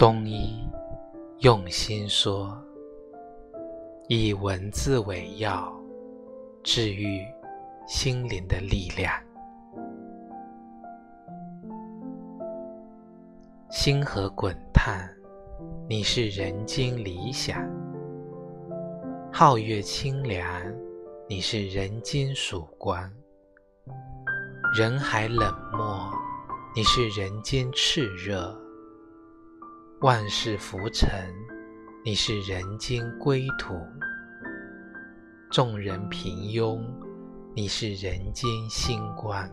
中医用心说，以文字为药，治愈心灵的力量。星河滚烫，你是人间理想；皓月清凉，你是人间曙光。人海冷漠，你是人间炽热；万事浮沉，你是人间归途；众人平庸，你是人间星光。